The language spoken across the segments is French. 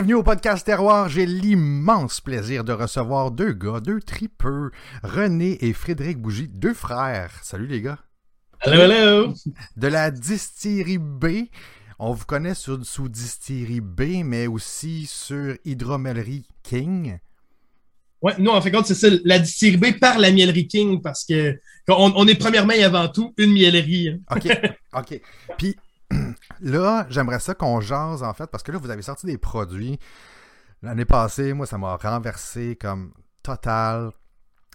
Bienvenue au podcast Terroir. J'ai l'immense plaisir de recevoir deux gars, deux tripeux, René et Frédéric Bougie, deux frères. Salut les gars. Hello, hello. De la distillerie B. On vous connaît sur, sous distillerie B, mais aussi sur Hydromellerie King. Ouais, nous, en fait, compte, c'est ça, la distillerie B par la Mielerie King, parce que on, on est premièrement et avant tout une miellerie. hein. OK. OK. Puis là, j'aimerais ça qu'on jase, en fait, parce que là, vous avez sorti des produits. L'année passée, moi, ça m'a renversé comme total.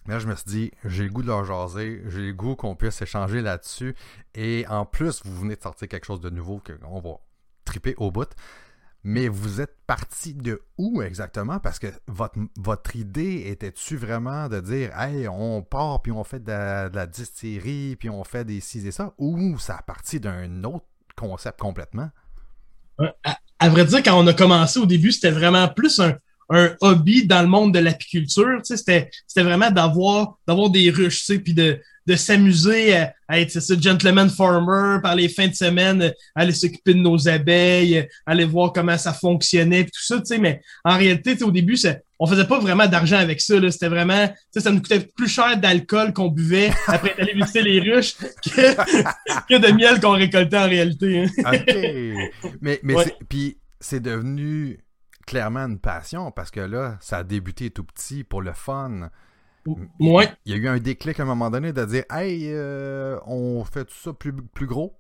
Mais là, je me suis dit, j'ai le goût de leur jaser, j'ai le goût qu'on puisse échanger là-dessus. Et en plus, vous venez de sortir quelque chose de nouveau qu'on va triper au bout. Mais vous êtes parti de où exactement? Parce que votre, idée était-tu vraiment de dire, hey, on part, puis on fait de la, de la distillerie, puis on fait des ci et ça? Ou ça a parti d'un autre concept complètement? À, vrai dire, quand on a commencé au début, c'était vraiment plus un, hobby dans le monde de l'apiculture. C'était vraiment d'avoir d'avoir des ruches, puis de, de s'amuser à, à être ça, gentleman farmer par les fins de semaine, euh, aller s'occuper de nos abeilles, euh, aller voir comment ça fonctionnait, tout ça. Tu sais, mais en réalité, au début, ça, on faisait pas vraiment d'argent avec ça. là. C'était vraiment, ça nous coûtait plus cher d'alcool qu'on buvait après allé visiter les ruches que, que de miel qu'on récoltait en réalité. hein. OK. mais mais Ouais. puis c'est devenu clairement une passion parce que là, ça a débuté tout petit pour le fun. Ouais. Il y a eu un déclic à un moment donné de dire Hey, euh, on fait tout ça plus, plus gros.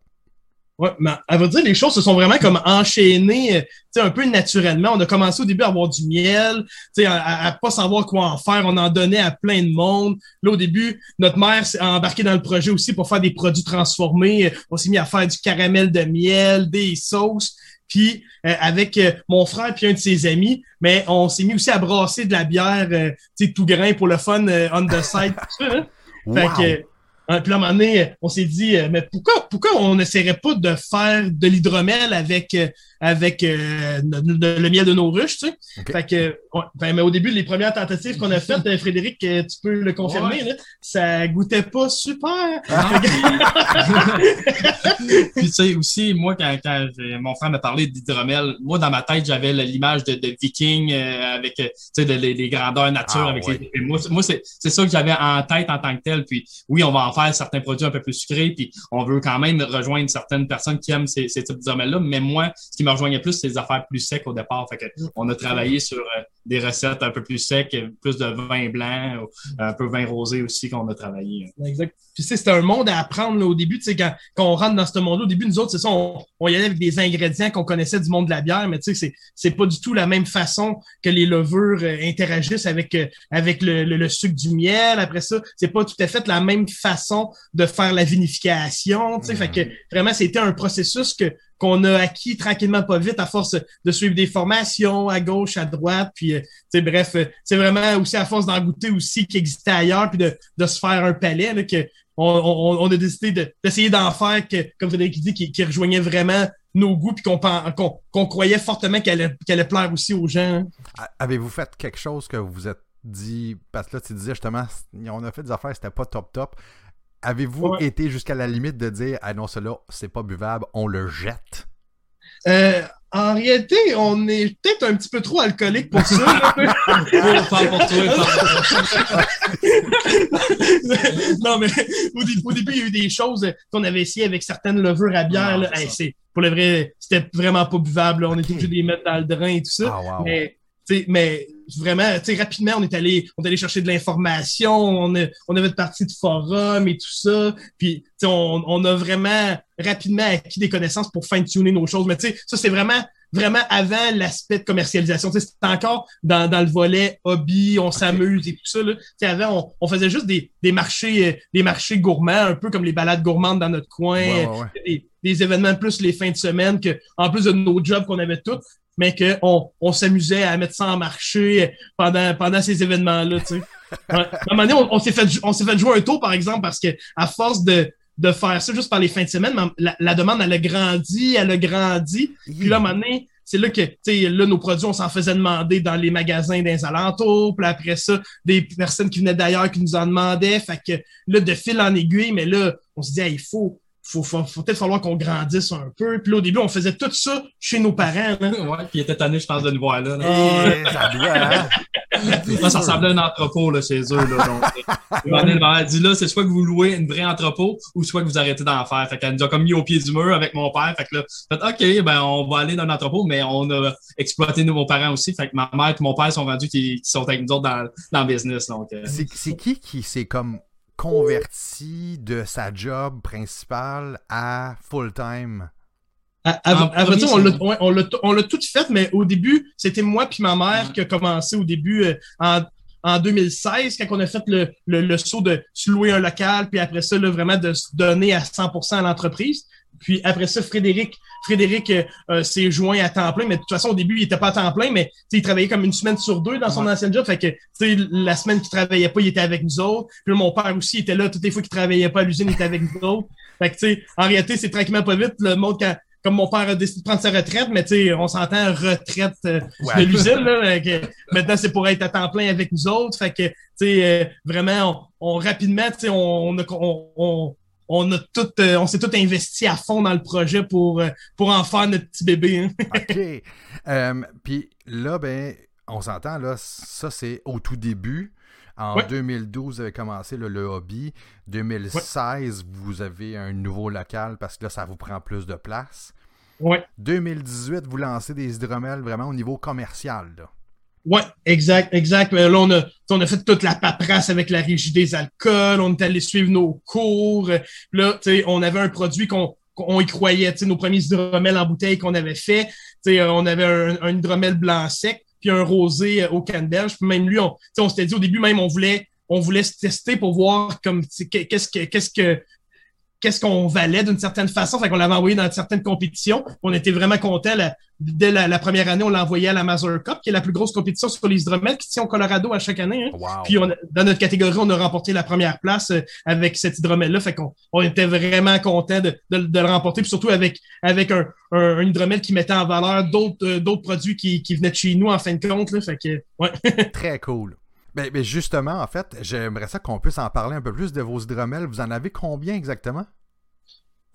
Ouais, mais à vrai dire, les choses se sont vraiment comme enchaînées, euh, un peu naturellement. On a commencé au début à avoir du miel, à, à, pas savoir quoi en faire. On en donnait à plein de monde. Là, au début, notre mère s'est embarquée dans le projet aussi pour faire des produits transformés. On s'est mis à faire du caramel de miel, des sauces. Puis euh, avec euh, mon frère puis un de ses amis, mais on s'est mis aussi à brasser de la bière, euh, tu sais, tout grain pour le fun, euh, on the side, tout ça. hein. Fait que, hein, puis là, à un moment donné, on s'est dit, euh, mais pourquoi, pourquoi on n'essaierait pas de faire de l'hydromel avec, euh, avec euh, le miel de nos ruches, tu sais? Fait que, ouais, ben, mais au début, les premières tentatives qu'on a faites, euh, Frédéric, euh, tu peux le confirmer, là, ça goûtait pas super. Puis tu sais aussi, moi, quand, quand mon frère m'a parlé d'hydromel, moi, dans ma tête, j'avais l'image de, de viking euh, avec, tu sais, de- les, les grandeurs nature Ah, avec ouais. les... Moi, c'est- moi c'est c'est ça que j'avais en tête en tant que tel. Puis oui, on va en faire certains produits un peu plus sucrés, puis on veut quand même rejoindre certaines personnes qui aiment ces, ces types d'hydromel-là. Mais moi, ce qui me rejoignait plus, c'est les affaires plus secs au départ. Fait que on a travaillé sur euh, des recettes un peu plus secs, euh, plus de vin blanc, ou un peu vin rosé aussi qu'on a travaillé. Exact. Puis tu sais, c'était un monde à apprendre là, au début. Tu sais, quand, quand on rentre dans ce monde-là, au début, nous autres, c'est ça, on, on y allait avec des ingrédients qu'on connaissait du monde de la bière, mais tu sais, c'est, c'est pas du tout la même façon que les levures euh, interagissent avec, euh, avec le, le, le sucre du miel. Après ça, c'est pas tout à fait la même façon de faire la vinification. Tu sais, fait que vraiment, c'était un processus que qu'on a acquis tranquillement pas vite à force de suivre des formations à gauche, à droite, puis euh, tu bref, euh, c'est vraiment aussi à force d'en goûter aussi qui existait ailleurs, puis de, de se faire un palais, là, que on, on, on a décidé de- d'essayer d'en faire, que, comme Frédéric dit, qui, qui rejoignait vraiment nos goûts, puis qu'on croyait fortement qu'elle allait, plaire aussi aux gens. hein. Avez-vous fait quelque chose que vous vous êtes dit Parce que là, tu disais justement, on a fait des affaires, c'était pas top top. Avez-vous Ouais. été jusqu'à la limite de dire Ah non, cela, c'est pas buvable, on le jette? Euh, en réalité, on est peut-être un petit peu trop alcoolique pour ça. non, mais au, dé- au début, il y a eu des choses qu'on avait essayé avec certaines levures à bière. Là. Hey, pour le vrai, c'était vraiment pas buvable. là. On était obligé de les mettre dans le drain et tout ça. Ah, wow. Mais, mais vraiment, rapidement, on est allé, on est allé chercher de l'information, on, a- on avait de partie de forum et tout ça. Puis, on, on a vraiment rapidement acquis des connaissances pour fine-tuner nos choses. Mais tu sais, ça, c'est vraiment, vraiment avant l'aspect de commercialisation. C'était encore dans, dans le volet hobby, on s'amuse et tout ça. Là. Tu sais, avant, on, on faisait juste des, des marchés, euh, des marchés gourmands, un peu comme les balades gourmandes dans notre coin ouais. des, des événements plus les fins de semaine que en plus de nos jobs qu'on avait tous mais qu'on on, on s'amusait à mettre ça en marché pendant, pendant ces événements-là, tu sais. À un moment donné, on, on s'est fait, on s'est fait jouer un tour, par exemple, parce que à force de, de faire ça juste par les fins de semaine, la, la demande, elle a grandi, elle a grandi. Puis là, à un moment donné, c'est là que, tu sais, là, nos produits, on s'en faisait demander dans les magasins des alentours. Puis après ça, des personnes qui venaient d'ailleurs qui nous en demandaient. Fait que là, de fil en aiguille, mais là, on se dit, hey, il faut, faut, faut, faut peut-être falloir qu'on grandisse un peu. Puis là, au début, on faisait tout ça chez nos parents. Là. ouais, puis il était tanné, je pense, de nous voir là. là. Et ça doit, hein? Ça ressemblait à un entrepôt là, chez eux. Là, donc, euh, m'a dit là, c'est soit que vous louez une vraie entrepôt ou soit que vous arrêtez d'en faire. Fait qu'elle nous a comme mis au pied du mur avec mon père. Fait que là, fait, OK, ben on va aller dans l'entrepôt, mais on a exploité nos parents aussi. Fait que ma mère et mon père sont rendus qui, qui sont avec nous autres dans, dans le business. Donc, euh, C'est c'est qui qui s'est comme converti de sa job principale à full-time? À, à- En à vrai dire, on l'a- ouais, on l'a t- on l'a tout fait, mais au début, c'était moi puis ma mère qui a commencé au début euh, en, en 2016, quand on a fait le, le, le saut de se louer un local, puis après ça, là, vraiment de se donner à 100% à l'entreprise. Puis après ça, Frédéric, Frédéric euh, euh, s'est joint à temps plein, mais de toute façon, au début, il était pas à temps plein, mais tu sais, il travaillait comme une semaine sur deux dans son Ouais. ancien job. Fait que tu sais, la semaine qu'il travaillait pas, il était avec nous autres. Puis mon père aussi était là toutes les fois qu'il travaillait pas à l'usine, il était avec nous autres. Fait que tu sais, en réalité, c'est tranquillement pas vite. Le monde quand comme mon père a décidé de prendre sa retraite, mais tu sais, on s'entend retraite euh, Ouais. de l'usine. là, que maintenant, c'est pour être à temps plein avec nous autres. Fait que, tu sais, euh, vraiment, on, on- rapidement, tu sais, on, on, a- on, on, on a tout, euh, on s'est tout investi à fond dans le projet pour, euh, pour en faire notre petit bébé. hein. OK. Euh, Puis là, ben, on s'entend, là, ça, c'est au tout début. En Ouais. 2012, vous avez commencé là, le hobby. 2016, vous avez un nouveau local parce que là, ça vous prend plus de place. Ouais. 2018, vous lancez des hydromels vraiment au niveau commercial. Là. Ouais, exact, exact. Euh, Là, on a, on a fait toute la paperasse avec la régie des alcools, on est allé suivre nos cours. Euh, Là, tu sais, on avait un produit qu'on qu'on y croyait, nos premiers hydromels en bouteille qu'on avait fait. On avait un, un hydromel blanc sec, puis un rosé euh, au canneberge. Puis même lui, on, on s'était dit au début même, on voulait, on voulait se tester pour voir comme qu'est-ce que, qu'est-ce que, qu'est-ce qu'on valait d'une certaine façon. Fait qu'on l'avait envoyé dans certaines compétitions. On était vraiment contents. La- dès la, la première année, on l'a envoyé à la Mazur Cup, qui est la plus grosse compétition sur les hydromels qui tient au Colorado à chaque année. hein. Wow. Puis on dans notre catégorie, on a remporté la première place euh, avec cet hydromel-là. Fait qu'on on était vraiment contents de, de- de le remporter. Puis surtout avec, avec un, un, qui mettait en valeur d'autres euh, d'autres produits qui, qui venaient de chez nous en fin de compte. Là. Fait que, ouais. Très cool. Ben, ben, justement, en fait, j'aimerais ça qu'on puisse en parler un peu plus de vos hydromels. Vous en avez combien exactement?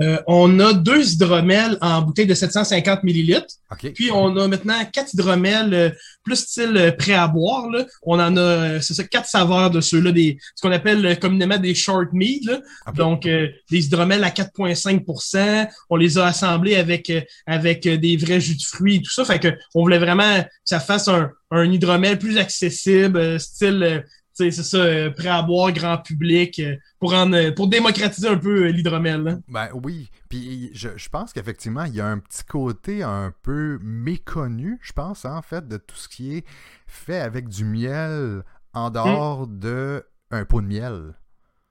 Euh, on a deux hydromels en bouteille de 750 millilitres. Puis on a maintenant quatre hydromels euh, plus style euh, prêt à boire. Là. On en a, euh, c'est ça, quatre saveurs de ceux-là, des, ce qu'on appelle euh, communément des short meat. Là. OK. Donc euh, des hydromels à 4,5% On les a assemblés avec euh, avec des vrais jus de fruits et tout ça. Fait que on voulait vraiment que ça fasse un, un hydromel plus accessible, euh, style. C'est ça, euh, prêt à boire, grand public, euh, pour, en, euh, pour démocratiser un peu l'hydromel. là. Ben oui. Puis je, je pense qu'effectivement, il y a un petit côté un peu méconnu, je pense, hein, en fait, de tout ce qui est fait avec du miel en dehors de un pot de miel.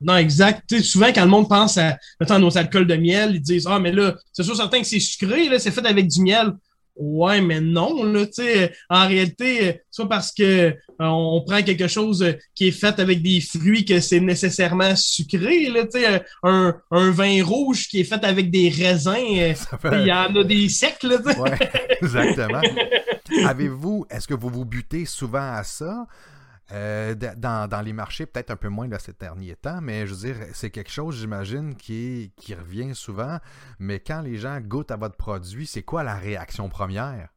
Non, exact. Souvent, quand le monde pense à, mettons, nos alcools de miel, ils disent, ah, mais là, c'est sûr certain que c'est sucré, là, c'est fait avec du miel. Ouais, mais non, là, tu sais, en réalité, pas parce que euh, on prend quelque chose qui est fait avec des fruits que c'est nécessairement sucré, là, tu sais, un, un vin rouge qui est fait avec des raisins, euh, il y en a des secs, là, tu sais. Ouais, exactement. Avez-vous, est-ce que vous vous butez souvent à ça? Euh, dans, les marchés, peut-être un peu moins là, ces derniers temps, mais je veux dire, c'est quelque chose, j'imagine, qui, revient souvent. Mais quand les gens goûtent à votre produit, c'est quoi la réaction première?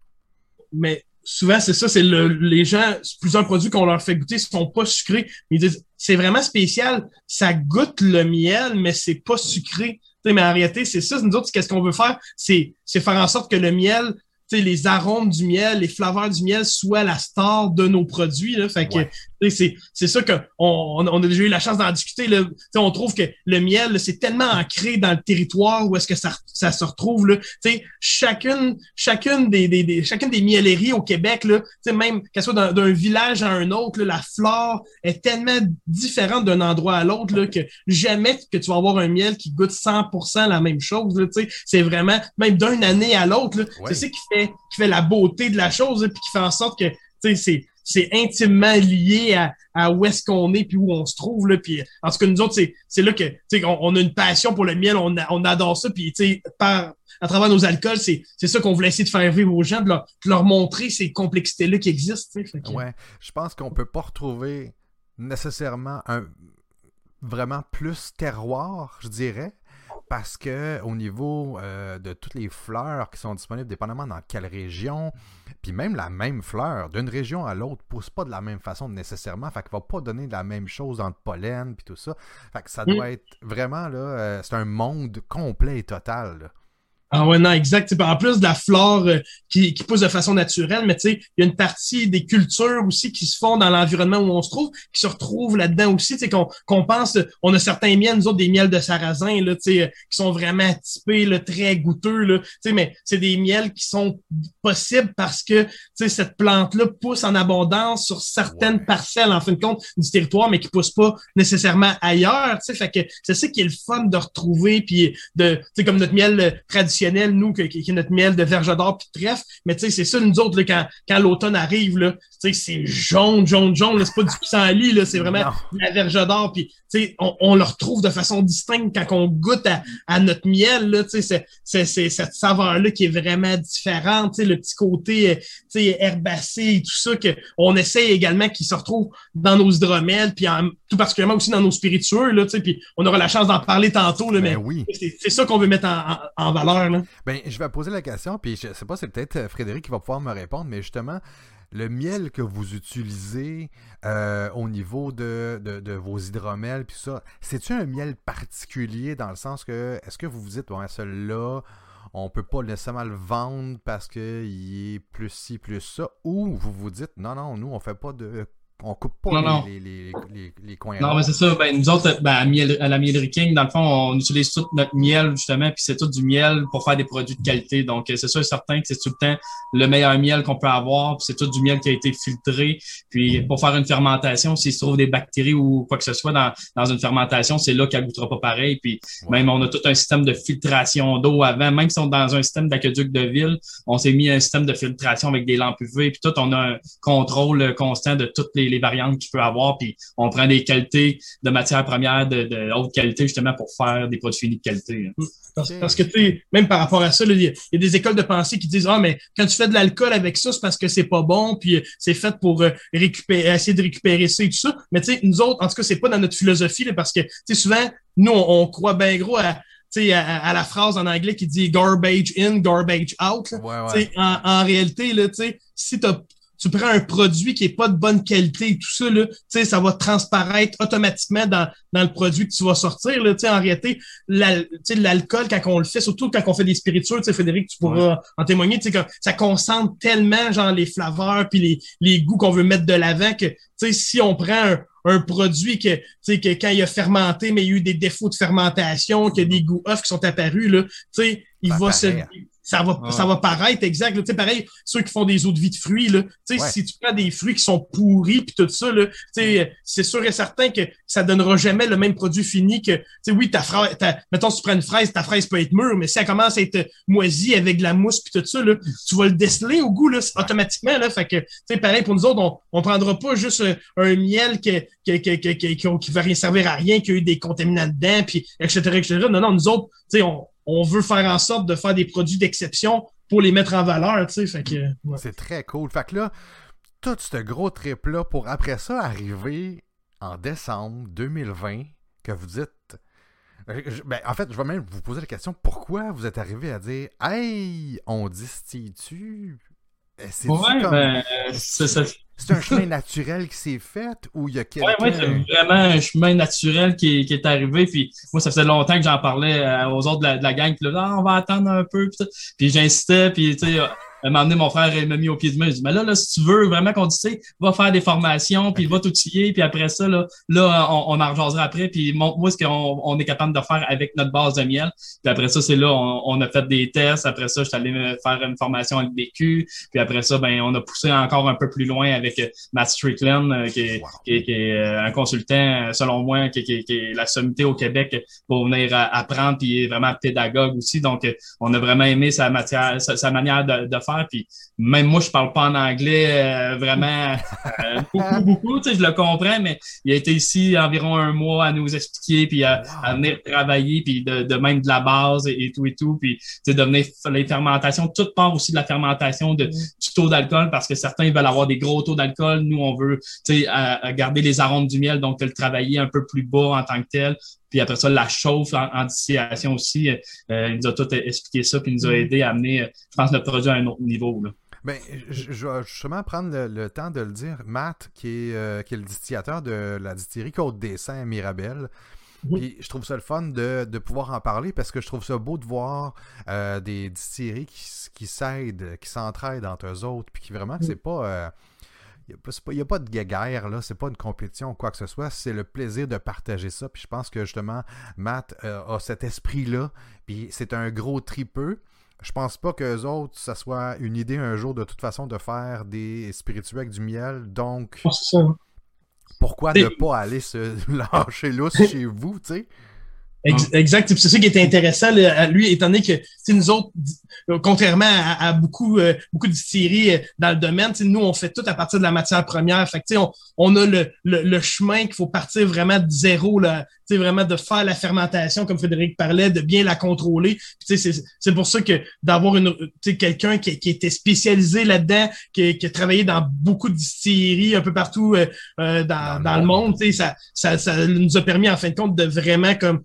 mais souvent, c'est ça, c'est le, les gens, plusieurs produits qu'on leur fait goûter sont pas sucrés. Mais ils disent, c'est vraiment spécial. Ça goûte le miel, mais c'est pas sucré. Mais en réalité, c'est ça. Nous autres, qu'est-ce qu'on veut faire? C'est, faire en sorte que le miel, les arômes du miel, les flaveurs du miel soient la star de nos produits. Là. Fait que. C'est, c'est ça qu'on on, on a déjà eu la chance d'en discuter. Là. Tu sais, on trouve que le miel, c'est tellement ancré dans le territoire où est-ce que ça, ça se retrouve. Là. Tu sais, chacune, chacune des, des, des- chacune des mielleries au Québec, là, tu sais, même qu'elle soit d'un, village à un autre, là, la flore est tellement différente d'un endroit à l'autre que jamais que tu vas avoir un miel qui goûte 100% la même chose. Là, tu sais. c'est vraiment, même d'une année à l'autre, Ouais. c'est ça qui fait, qui fait la beauté de la chose, puis qui fait en sorte que tu sais, c'est c'est intimement lié à, à où est-ce qu'on est puis où on se trouve là puis en tout cas nous autres c'est là que tu sais on, a une passion pour le miel on, adore ça puis tu sais par à travers nos alcools c'est c'est ça qu'on voulait essayer de faire vivre aux gens de leur, de leur montrer ces complexités là qui existent. Fait que- Ouais, je pense qu'on peut pas retrouver nécessairement un vraiment plus terroir, je dirais. Parce que au niveau euh, de toutes les fleurs qui sont disponibles, dépendamment dans quelle région, puis même la même fleur, d'une région à l'autre, pousse pas de la même façon nécessairement, fait qu'il va pas donner la même chose dans le pollen, puis tout ça. Fait que ça doit être vraiment, là, euh, c'est un monde complet et total. Là. Ah ouais, non, exact. En plus de la flore euh, qui, qui pousse de façon naturelle, mais tu sais, il y a une partie des cultures aussi qui se font dans l'environnement où on se trouve, qui se retrouvent là-dedans aussi. Tu sais, qu'on qu'on pense, on a certains miels, nous autres, des miels de sarrasin, là, tu sais, euh, qui sont vraiment typés, là, très goûteux, là. Tu sais, mais c'est des miels qui sont possibles parce que, tu sais, cette plante-là pousse en abondance sur certaines parcelles, en fin de compte, du territoire, mais qui pousse pas nécessairement ailleurs, tu sais. Fait que c'est ça qui est le fun de retrouver, puis de, tu sais, comme notre miel euh, traditionnel nous, qui, est notre miel de verge d'or puis de trèfle. Mais tu sais, c'est ça, nous autres, là, quand, quand l'automne arrive, là, tu sais, c'est jaune, jaune, jaune. C'est pas du pissenlit, là, c'est vraiment la verge d'or. Puis, tu sais, on, on, le retrouve de façon distincte quand on goûte à, à notre miel, là, tu sais, c'est, c'est, cette saveur-là qui est vraiment différente, tu sais, le petit côté, euh, tu sais, herbacé et tout ça, que on essaie également qui se retrouve dans nos hydromels, puis tout particulièrement aussi dans nos spiritueux, là, tu sais, puis on aura la chance d'en parler tantôt, là, ben mais oui. c'est, ça qu'on veut mettre en, en, en valeur, ben, je vais poser la question, puis je sais pas, c'est peut-être euh, Frédéric qui va pouvoir me répondre, mais justement, le miel que vous utilisez euh, au niveau de, de, vos hydromels, puis ça, c'est-tu un miel particulier dans le sens que, est-ce que vous vous dites, ouais, celui-là, on peut pas nécessairement le vendre parce qu'il est plus ci, plus ça, ou vous vous dites, non, non, nous, on fait pas de on coupe pas les, Les, les, les, coins. Non, mais c'est ça. Ben, nous autres, ben, à, miel, à, la Mielerie King, dans le fond, on utilise tout notre miel, justement, puis c'est tout du miel pour faire des produits de qualité. Donc, c'est sûr et certain que c'est tout le temps le meilleur miel qu'on peut avoir, puis c'est tout du miel qui a été filtré. Puis, pour faire une fermentation, s'il se trouve des bactéries ou quoi que ce soit dans, dans une fermentation, c'est là qu'elle goûtera pas pareil. Puis, même, on a tout un système de filtration d'eau avant. Même si on est dans un système d'aqueduc de ville, on s'est mis un système de filtration avec des lampes UV, puis tout, on a un contrôle constant de toutes les les variantes qu'il peut avoir, puis on prend des qualités de matières premières de, de haute qualité justement pour faire des produits finis de qualité. Hein. Parce, que tu sais, même par rapport à ça, il y, a des écoles de pensée qui disent Ah, mais quand tu fais de l'alcool avec ça, c'est parce que c'est pas bon, puis euh, c'est fait pour euh, récupérer, essayer de récupérer ça et tout ça. Mais tu sais, nous autres, en tout cas, c'est pas dans notre philosophie, parce que tu sais, souvent, nous, on, croit bien gros à, à, à, la phrase en anglais qui dit garbage in, garbage out. En, en, réalité, là, si tu tu prends un produit qui est pas de bonne qualité et tout ça, là, ça va transparaître automatiquement dans, dans le produit que tu vas sortir. Là, en réalité, l'alcool, quand on le fait, surtout quand on fait des spiritueux, Frédéric, tu pourras en témoigner, ça concentre tellement genre les flaveurs puis les, les goûts qu'on veut mettre de l'avant que si on prend un, un produit que, que quand il a fermenté, mais il y a eu des défauts de fermentation, qu'il y a des goûts off qui sont apparus, là, il va se ça va, ça va paraître exact. Tu sais, pareil, ceux qui font des eaux de vie de fruits, là, tu sais, si tu prends des fruits qui sont pourris puis tout ça, là, tu sais, c'est sûr et certain que ça donnera jamais le même produit fini que, tu sais, oui, ta fraise, mettons, si tu prends une fraise, ta fraise peut être mûre, mais si elle commence à être moisie avec de la mousse puis tout ça, là, tu vas le déceler au goût, là, automatiquement, là. Fait que, tu sais, pareil, pour nous autres, on, on prendra pas juste un, miel qui, qui, qui, qui, qui, qui, va rien servir à rien, qui a eu des contaminants dedans, puis etc., etc. Non, non, nous autres, tu sais, on, on veut faire en sorte de faire des produits d'exception pour les mettre en valeur, tu sais. C'est très cool. Fait que là, tout ce gros trip-là pour après ça arriver en décembre 2020, que vous dites. Euh, ben, en fait, je vais même vous poser la question pourquoi vous êtes arrivé à dire Hey, on distille-tu C'est ouais, ben, c'est ça. C'est un chemin naturel qui s'est fait ou il y a quelqu'un... Oui, ouais, c'est vraiment un chemin naturel qui, qui, est arrivé. Puis moi, ça faisait longtemps que j'en parlais euh, aux autres de la, de la gang. Puis là, ah, on va attendre un peu. Puis, puis j'insistais. Puis, tu sais, un moment donné, mon frère m'a mis au pied de main. Il dit, mais là, là, si tu veux vraiment qu'on dise, va faire des formations, puis va t'outiller, puis après ça, là, là on, on en après, puis montre-moi ce qu'on on est capable de faire avec notre base de miel. Puis après ça, c'est là, on, on, a fait des tests. Après ça, je suis allé faire une formation avec BQ. Puis après ça, ben, on a poussé encore un peu plus loin avec euh, Matt Strickland, euh, qui, est, qui, est, qui, est, euh, un consultant, selon moi, qui, qui, est la sommité au Québec pour venir apprendre, puis est vraiment pédagogue aussi. Donc, on a vraiment aimé sa matière, sa, sa manière de, de faire puis même moi, je parle pas en anglais euh, vraiment euh, beaucoup, beaucoup. Tu sais, je le comprends, mais il a été ici environ un mois à nous expliquer, puis à, venir travailler, puis de, de, même de la base et, tout et tout. Puis tu sais, de venir les fermentations. Tout part aussi de la fermentation de, du taux d'alcool, parce que certains veulent avoir des gros taux d'alcool. Nous, on veut tu sais, garder les arômes du miel, donc le travailler un peu plus bas en tant que tel Puis après ça, la chauffe en, distillation aussi. il nous a tout expliqué ça, puis il nous a mm. aidé à amener, je pense, notre produit à un autre niveau. Là. Ben, je, vais justement prendre le, temps de le dire. Matt, qui est, qui est le distillateur de la distillerie Côte des Saints Mirabel, puis je trouve ça le fun de, pouvoir en parler parce que je trouve ça beau de voir euh, des distilleries qui, qui s'aident, qui s'entraident entre eux autres, puis qui vraiment, c'est pas. Il n'y a, pas de guerre, là, c'est pas une compétition ou quoi que ce soit, c'est le plaisir de partager ça. Puis je pense que justement, Matt euh, a cet esprit-là, puis c'est un gros tripeux. Je pense pas qu'eux autres, ça soit une idée un jour de toute façon de faire des spirituels avec du miel. Donc. Pourquoi ne pas aller se lâcher lousse chez vous, tu sais? Exact. C'est ça qui est intéressant, à lui, étant donné que nous autres, contrairement à, beaucoup, euh, beaucoup de distilleries euh, dans le domaine, nous, on fait tout à partir de la matière première. Fait que, on, on a le, le, chemin qu'il faut partir vraiment de zéro, là, vraiment de faire la fermentation, comme Frédéric parlait, de bien la contrôler. C'est pour ça que d'avoir une quelqu'un qui, qui, était spécialisé là-dedans, qui, qui, a travaillé dans beaucoup de distilleries un peu partout euh, dans, dans, dans, le monde, ça, ça, ça nous a permis en fin de compte de vraiment comme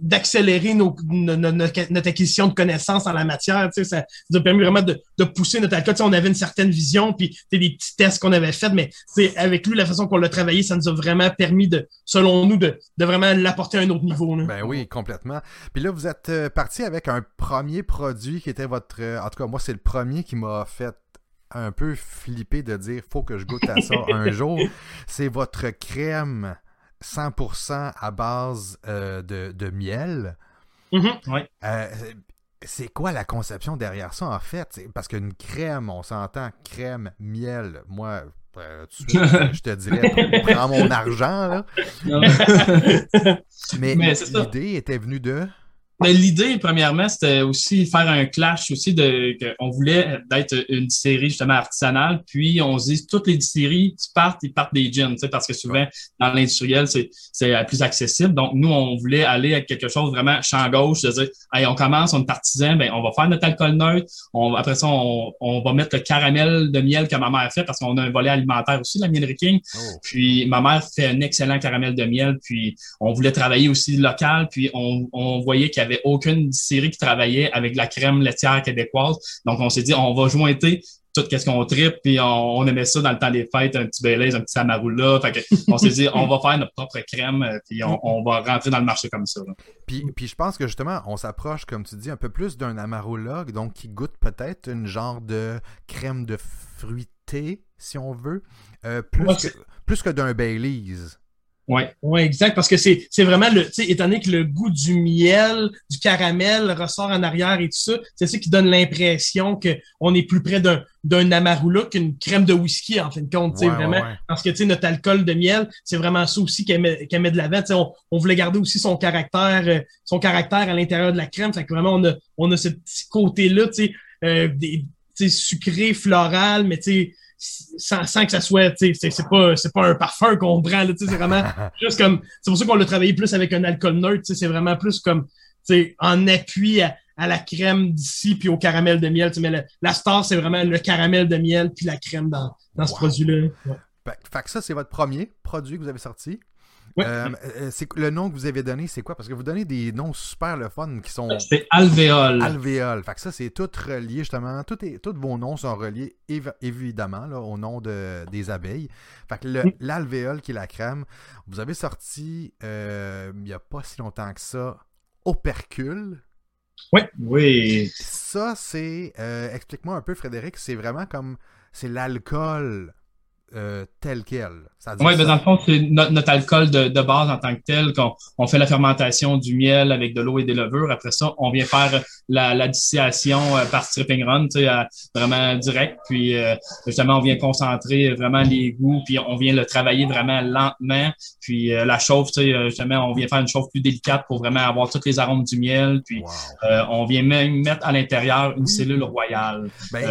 d'accélérer notre acquisition de connaissances en la matière. Ça nous a permis vraiment de, pousser notre alcool. on avait une certaine vision, puis des petits tests qu'on avait faits, mais avec lui, la façon qu'on l'a travaillé, ça nous a vraiment permis, de, selon nous, de, vraiment l'apporter à un autre niveau. Ben oui, complètement. Puis là, vous êtes euh, parti avec un premier produit qui était votre... Euh, en tout cas, moi, c'est le premier qui m'a fait un peu flipper de dire faut que je goûte à ça un jour. C'est votre crème 100% à base euh, de, miel. Mm-hmm. Euh, c'est quoi la conception derrière ça, en fait? Parce qu'une crème, on s'entend crème, miel. Moi, euh, je te dirais, prends mon argent, là. Mais, Mais l'idée était venue de... Mais l'idée, premièrement, c'était aussi faire un clash aussi de qu'on voulait d'être une série justement artisanale. Puis on se dit toutes les séries qui partent, ils partent des jeans, parce que souvent dans l'industriel, c'est, c'est plus accessible. Donc nous, on voulait aller avec quelque chose vraiment champ gauche, de dire hey, on commence, on est artisan, ben on va faire notre alcool neutre. On, après ça, on, on, va mettre le caramel de miel que ma mère fait parce qu'on a un volet alimentaire aussi, la miel King. Oh. Puis ma mère fait un excellent caramel de miel. Puis on voulait travailler aussi local. Puis on, on voyait qu'il y avait aucune série qui travaillait avec la crème laitière québécoise. Donc, on s'est dit, on va jointer tout qu'est-ce qu'on tripe, puis on, aimait ça dans le temps des fêtes, un petit Baileys, un petit Samarula. Fait on s'est dit, on va faire notre propre crème, euh, puis on, va rentrer dans le marché comme ça. Puis, puis je pense que justement, on s'approche, comme tu dis, un peu plus d'un Amarula, donc qui goûte peut-être une genre de crème de fruité, si on veut, euh, plus, que, plus que d'un Baileys. Oui, ouais, exact, parce que c'est, c'est vraiment le, tu sais, étant donné que le goût du miel, du caramel ressort en arrière et tout ça, c'est ça qui donne l'impression qu'on est plus près d'un, amarula qu'une crème de whisky, en fin de compte, tu sais, vraiment. Parce que, tu sais, notre alcool de miel, c'est vraiment ça aussi qu'elle met, qu'elle met de l'avant. Tu sais, on, on, voulait garder aussi son caractère, euh, son caractère à l'intérieur de la crème. Fait que vraiment, on a, on a ce petit côté-là, tu sais, euh, des, sucré, floral, mais tu sais, sans, sans, que ça soit, c'est, c'est pas, c'est pas un parfum qu'on prend, c'est vraiment juste comme, c'est pour ça qu'on l'a travaillé plus avec un alcool neutre, c'est vraiment plus comme, en appui à, la crème d'ici puis au caramel de miel, mais la star, c'est vraiment le caramel de miel puis la crème dans, dans ce produit-là. Fait, que ça, c'est votre premier produit que vous avez sorti. Euh, euh, c'est le nom que vous avez donné, c'est quoi? Parce que vous donnez des noms super le fun qui sont. C'est Alvéole. Alvéole. Fait que ça, c'est tout relié justement. Tout est, tous vos noms sont reliés évidemment là, au nom de, des abeilles. Fait que l'alvéole qui est la crème, vous avez sorti euh, il n'y a pas si longtemps que ça, Opercule. Oui. Oui. Ça, c'est. Explique-moi un peu, Frédéric, c'est vraiment comme. C'est l'alcool euh, tel quel. Oui, ben dans le fond, c'est notre, alcool de, de, base en tant que tel, qu'on on fait la fermentation du miel avec de l'eau et des levures. Après ça, on vient faire la, la distillation euh, par stripping run, tu sais, vraiment direct. Puis euh, justement, on vient concentrer vraiment les goûts, puis on vient le travailler vraiment lentement. Puis la chauffe, tu sais, justement, on vient faire une chauffe plus délicate pour vraiment avoir tous les arômes du miel. Puis on vient même mettre à l'intérieur une cellule royale. Ben,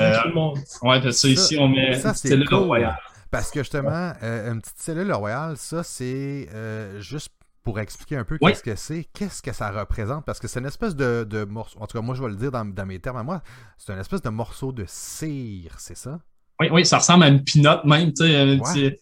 ouais, parce que ici, on met une cellule royale. Parce que justement, euh, une petite cellule royale, ça, c'est euh, juste pour expliquer un peu qu'est-ce que c'est, qu'est-ce que ça représente, parce que c'est une espèce de, morceau, en tout cas moi je vais le dire dans, mes termes à moi, c'est une espèce de morceau de cire, c'est ça? Oui, oui, ça ressemble à une pinotte même, tu sais,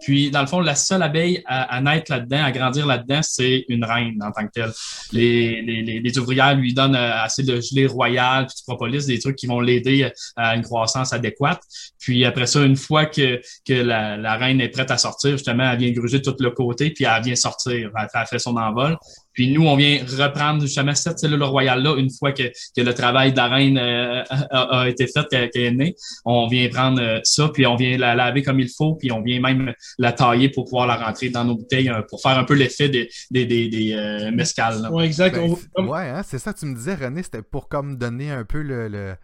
Puis, dans le fond, la seule abeille à, naître là-dedans, à grandir là-dedans, c'est une reine en tant que telle. Les, les, les, ouvrières lui donnent euh, assez de gelée royale, puis du propolis, des trucs qui vont l'aider à une croissance adéquate. Puis après ça, une fois que, que la, la reine est prête à sortir, justement, elle vient gruger tout le côté, puis elle vient sortir. Elle, fait son envol. Puis nous, on vient reprendre justement cette cellule royale-là une fois que, que le travail de la reine euh, a, été fait, qu'elle est née. On vient prendre ça, puis on vient la laver comme il faut, puis on vient même la tailler pour pouvoir la rentrer dans nos bouteilles euh, pour faire un peu l'effet des, des, des, des euh, mescales. Oui, exact. Ben, ouais, hein, c'est ça, tu me disais, René, c'était pour comme donner un peu le le...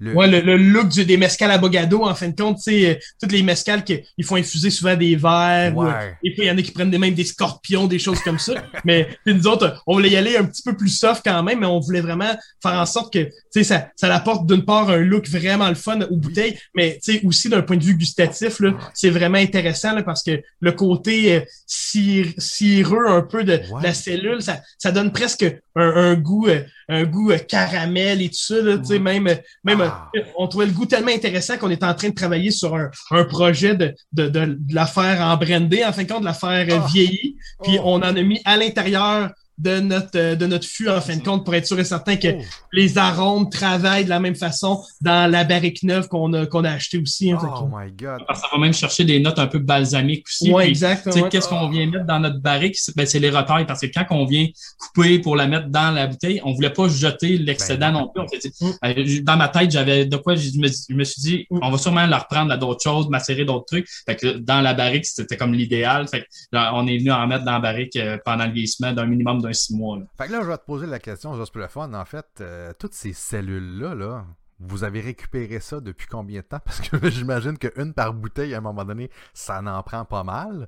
Ouais, le, look du, des mescales à Bogado, en fin de compte, tu sais, euh, toutes les mescales ils font infuser souvent des verres. et puis, il y en a qui prennent même des scorpions, des choses comme ça. mais nous autres, on voulait y aller un petit peu plus soft quand même, mais on voulait vraiment faire en sorte que, tu sais, ça, ça apporte d'une part un look vraiment le fun aux bouteilles, mais tu sais, aussi d'un point de vue gustatif, là, c'est vraiment intéressant là, parce que le côté euh, cireux un peu de, la cellule, ça, ça donne presque un, un goût, euh, un goût euh, caramel et tout ça. Là, sais Même, même ah. on trouvait le goût tellement intéressant qu'on est en train de travailler sur un, un projet de, de, de, la faire en brandé, en fin de compte, de la faire ah. vieillir. Puis oh. on en a mis à l'intérieur de notre, euh, de notre fût, en fin de compte, pour être sûr et certain que oh. les arômes travaillent de la même façon dans la barrique neuve qu'on a, qu'on a acheté aussi. Hein, oh my God. ça va même chercher des notes un peu balsamiques aussi. Oui, exactement. Qu'est-ce qu'on vient mettre dans notre barrique? Ben, c'est les retailles, parce que quand on vient couper pour la mettre dans la bouteille, on voulait pas jeter l'excédent ben non plus. Mm. Euh, dans ma tête, j'avais de quoi, je me, je me suis dit, mm. on va sûrement la reprendre à d'autres choses, macérer d'autres trucs. Fait que dans la barrique, c'était comme l'idéal. Fait que, on est venu en mettre dans la barrique euh, pendant le vieillissement d'un minimum d'un six mois. Là. Fait que là, je vais te poser la question, juste pour le fun. En fait, euh, toutes ces cellules-là, là, vous avez récupéré ça depuis combien de temps? Parce que j'imagine qu'une par bouteille, à un moment donné, ça n'en prend pas mal.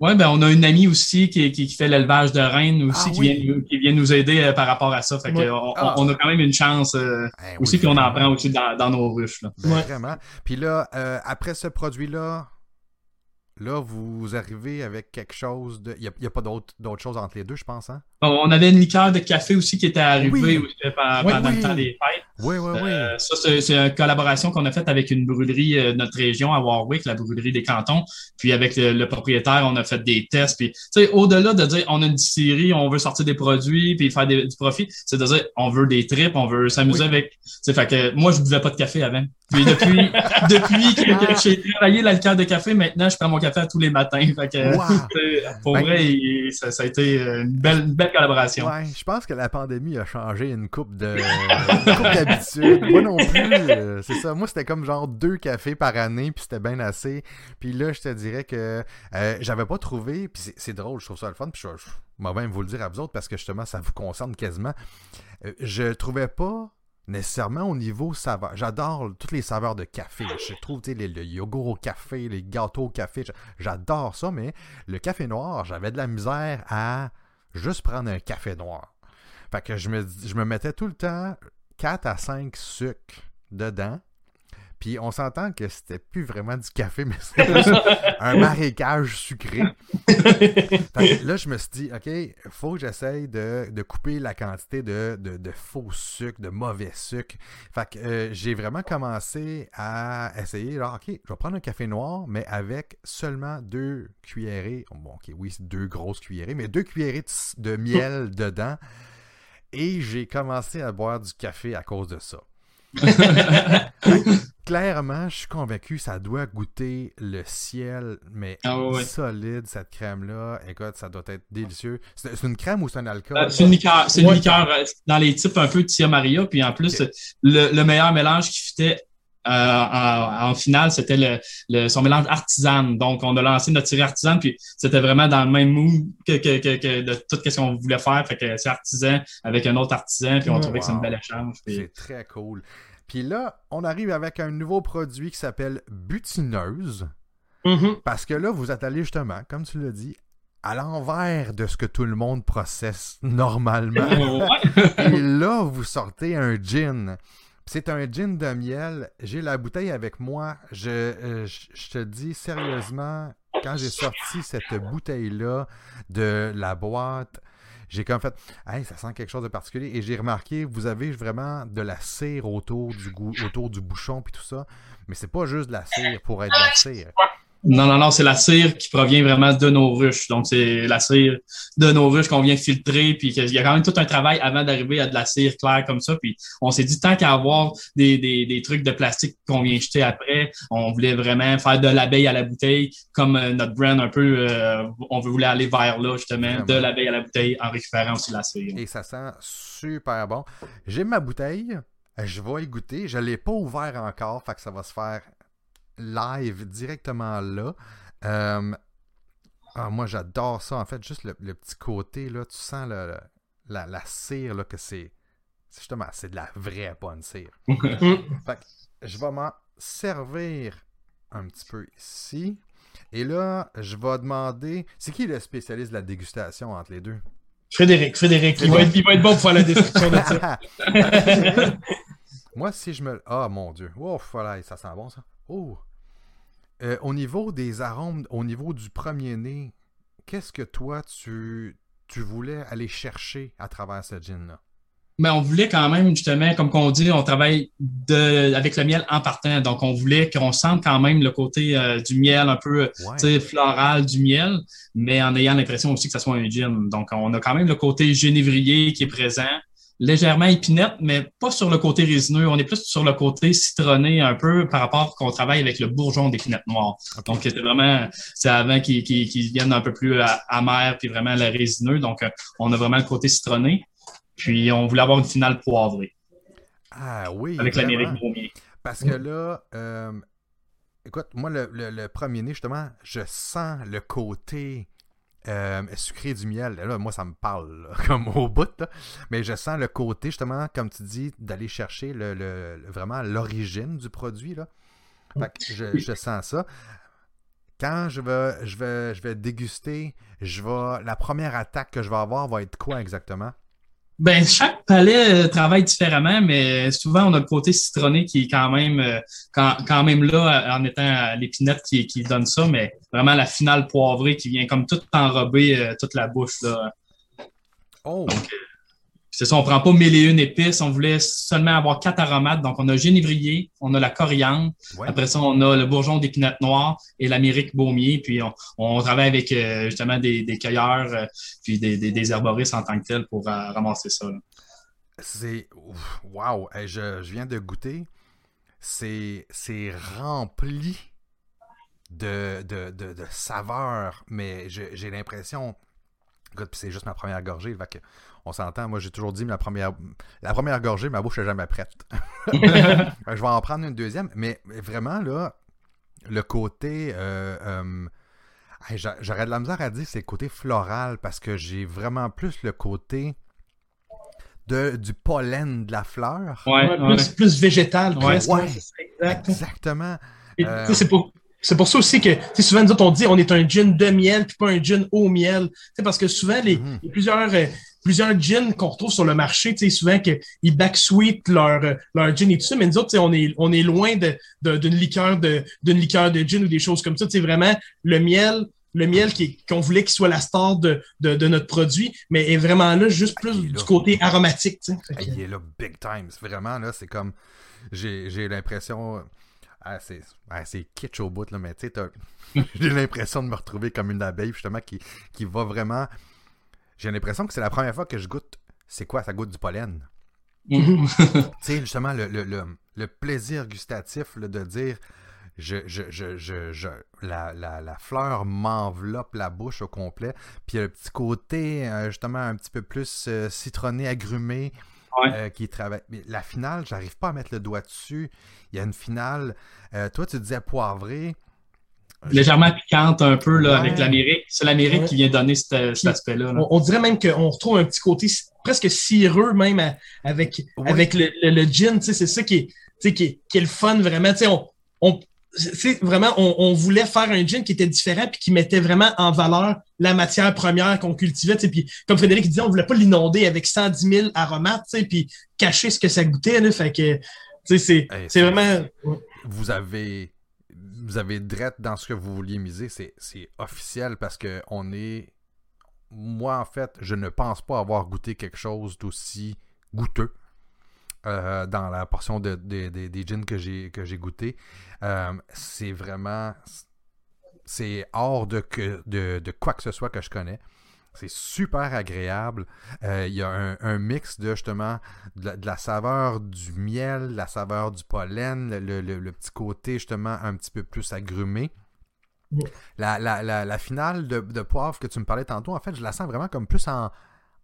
Oui, ben on a une amie aussi qui, qui, fait l'élevage de rennes aussi, ah qui, vient, qui, vient, nous aider euh, par rapport à ça. Fait que ah. on, a quand même une chance euh, ben aussi, puis on en prend aussi dans, dans nos ruches. Là. Ben, vraiment. Puis là, après ce produit-là, Là, vous arrivez avec quelque chose de. Il n'y a, pas d'autre chose entre les deux, je pense, hein? On avait une liqueur de café aussi qui était arrivée pendant le temps des fêtes. Oui, oui, oui. Euh, ça, c'est une collaboration qu'on a faite avec une brûlerie euh, de notre région à Warwick, la brûlerie des cantons. Puis avec le, propriétaire, on a fait des tests. Puis, tu sais, au-delà de dire on a une distillerie, on veut sortir des produits puis faire du profit, c'est de dire on veut des trips, on veut s'amuser avec. Tu fait que moi, je buvais pas de café avant. Puis depuis, depuis que, j'ai travaillé la liqueur de café, maintenant, je prends mon café tous les matins. Fait que, pour ben, vrai, ça, ça, a été une belle, une belle collaboration. Ouais, je pense que la pandémie a changé une coupe de d'habitude. Moi non plus, euh, c'est ça. Moi, c'était comme genre deux cafés par année, puis c'était bien assez. Puis là, je te dirais que euh, j'avais pas trouvé, puis c'est drôle, je trouve ça le fun, puis je, vais même vous le dire à vous autres parce que justement, ça vous concerne quasiment. Euh, je trouvais pas nécessairement au niveau saveur. J'adore toutes les saveurs de café. Je trouve le, le yogourt au café, les gâteaux au café. J'adore ça, mais le café noir, j'avais de la misère à juste prendre un café noir. Fait que je me, je me mettais tout le temps 4 à 5 sucres dedans. Puis on s'entend que c'était plus vraiment du café, mais c'était un marécage sucré. là, je me suis dit, OK, faut que j'essaye de, couper la quantité de, faux sucre, de mauvais sucre. Fait que euh, j'ai vraiment commencé à essayer, genre, OK, je vais prendre un café noir, mais avec seulement deux cuillerées. Bon, OK, oui, c'est deux grosses cuillerées, mais deux cuillerées de miel dedans. Et j'ai commencé à boire du café à cause de ça. Clairement, je suis convaincu, ça doit goûter le ciel, mais ah solide, cette crème-là. Écoute, ça doit être délicieux. C'est une crème ou c'est un alcool? Euh, c'est une liqueur, c'est une liqueur euh, dans les types un peu de Tia Maria. Puis en plus, le, meilleur mélange qui fitait euh, en, finale, c'était le, son mélange artisan. Donc, on a lancé notre tiré artisan, puis c'était vraiment dans le même mood que, de tout ce qu'on voulait faire. Fait que c'est artisan avec un autre artisan, puis on trouvait que c'est une belle échange. C'est très cool. Puis là, on arrive avec un nouveau produit qui s'appelle Butineuse. Mm-hmm. Parce que là, vous êtes allé justement, comme tu l'as dit, à l'envers de ce que tout le monde processe normalement. Et là, vous sortez un gin. C'est un gin de miel. J'ai la bouteille avec moi. Je, euh, je te dis sérieusement, quand j'ai sorti cette bouteille-là de la boîte, j'ai comme fait, hey, ça sent quelque chose de particulier. Et j'ai remarqué, vous avez vraiment de la cire autour du, autour du bouchon puis tout ça. Mais c'est pas juste de la cire pour être de la cire. Non, non, non, c'est la cire qui provient vraiment de nos ruches. Donc, c'est la cire de nos ruches qu'on vient filtrer, puis il y a quand même tout un travail avant d'arriver à de la cire claire comme ça. Puis on s'est dit, tant qu'à avoir des, des, des, trucs de plastique qu'on vient jeter après, on voulait vraiment faire de l'abeille à la bouteille, comme euh, notre brand un peu, euh, on voulait aller vers là, justement, de l'abeille à la bouteille en récupérant aussi la cire. Et ça sent super bon. J'ai ma bouteille, je vais y goûter. Je ne l'ai pas ouvert encore, fait que ça va se faire live directement là. Euh, ah, moi, j'adore ça. En fait, juste le, petit côté, là, tu sens la, cire, là, que c'est. Justement, c'est de la vraie bonne cire. fait je vais m'en servir un petit peu ici. Et là, je vais demander. C'est qui le spécialiste de la dégustation entre les deux? Frédéric, Frédéric. Il va, être, bon pour faire la description de ça. Moi, si je me. Ah, mon Dieu. Oh, voilà, ça sent bon, ça. Oh. Euh, au niveau des arômes, au niveau du premier nez, qu'est-ce que toi, tu, tu voulais aller chercher à travers ce gin-là? Mais on voulait quand même, justement, comme qu'on dit, on travaille de, avec le miel en partant. Donc, on voulait qu'on sente quand même le côté euh, du miel un peu floral du miel, mais en ayant l'impression aussi que ça soit un gin. Donc, on a quand même le côté génévrier qui est présent légèrement épinette, mais pas sur le côté résineux. On est plus sur le côté citronné un peu par rapport qu'on travaille avec le bourgeon d'épinette noire. Donc, c'est vraiment, c'est avant qu'ils viennent un peu plus amer puis vraiment le résineux. Donc, euh, on a vraiment le côté citronné. Puis, on voulait avoir une finale poivrée. Ah oui. Avec l'Amérique Broumier. Parce que là, euh, écoute, moi, le, le, premier nez, justement, je sens le côté euh, sucré du miel. Là, moi, ça me parle comme au bout. Mais je sens le côté, justement, comme tu dis, d'aller chercher le, vraiment l'origine du produit. Là. je, sens ça. Quand je vais, je vais, je vais déguster, je vais, la première attaque que je vais avoir va être quoi exactement? Ben, chaque palais euh, travaille différemment, mais souvent on a le côté citronné qui est quand même euh, quand, même là en étant l'épinette qui, qui donne ça, mais vraiment la finale poivrée qui vient comme tout enrober euh, toute la bouche là. Oh. C'est ça, on prend pas mille et une épices, on voulait seulement avoir quatre aromates. Donc, on a génévrier, on a la coriandre, après ça, on a le bourgeon d'épinette noire et l'amérique baumier. Puis, on, travaille avec euh, justement des, cueilleurs euh, puis des, des, herboristes en tant que tel pour euh, ramasser ça. C'est... Wow! je, viens de goûter. C'est, rempli de, de, de, saveurs, mais j'ai l'impression... c'est juste ma première gorgée. que on s'entend, moi j'ai toujours dit la première, la première gorgée, ma bouche n'est jamais prête. je vais en prendre une deuxième, mais vraiment là, le côté. Euh, euh, j'aurais de la misère à dire c'est le côté floral parce que j'ai vraiment plus le côté de, du pollen de la fleur. plus, végétal, exactement. Euh, c'est pour, c'est pour ça aussi que souvent, nous autres, on dit on est un gin de miel puis pas un gin au miel. parce que souvent, les, il y a plusieurs, plusieurs gins qu'on retrouve sur le marché, tu sais, souvent qu'ils backsweet leur, leur gin et tout ça, mais nous autres, on est, on est loin d'une de, liqueur de, d'une liqueur de gin ou des choses comme ça. C'est vraiment le miel, le miel qu'on voulait qu'il soit la star de, de, notre produit, mais est vraiment là juste plus du côté aromatique. Tu sais. Il est là big time. Vraiment, là, c'est comme. J'ai l'impression. Ah, c'est kitsch au bout, là, mais tu sais, j'ai l'impression de me retrouver comme une abeille, justement, qui, qui va vraiment j'ai l'impression que c'est la première fois que je goûte. C'est quoi Ça goûte du pollen. tu sais, justement, le, plaisir gustatif de dire je, je, je, la, fleur m'enveloppe la bouche au complet. Puis il y a le petit côté, euh, justement, un petit peu plus euh, citronné, agrumé. Euh, qui travaille. Mais la finale, j'arrive pas à mettre le doigt dessus. Il y a une finale. toi, tu disais poivré légèrement piquante un peu là, avec l'Amérique. C'est l'Amérique qui vient donner cet, aspect-là. On, dirait même qu'on retrouve un petit côté presque cireux même avec, avec le, le, gin. C'est ça qui est, qui, est, qui est le fun vraiment. On, on, vraiment, on, on, voulait faire un gin qui était différent puis qui mettait vraiment en valeur la matière première qu'on cultivait. Puis, comme Frédéric disait, on voulait pas l'inonder avec 110 000 aromates puis cacher ce que ça goûtait. Là, fait que c'est vraiment. Vous avez vous avez drette dans ce que vous vouliez miser, c'est officiel parce que on est. Moi, en fait, je ne pense pas avoir goûté quelque chose d'aussi goûteux euh, dans la portion de, des gins que j'ai goûté. Euh, c'est vraiment. c'est hors que, de quoi que ce soit que je connais. C'est super agréable. Euh, Il y a un, un mix de justement de la, de la saveur du miel, la saveur du pollen, le, le- le petit côté justement un petit peu plus agrumé. La, la, la, la finale de, de poivre que tu me parlais tantôt, en fait, je la sens vraiment comme plus en,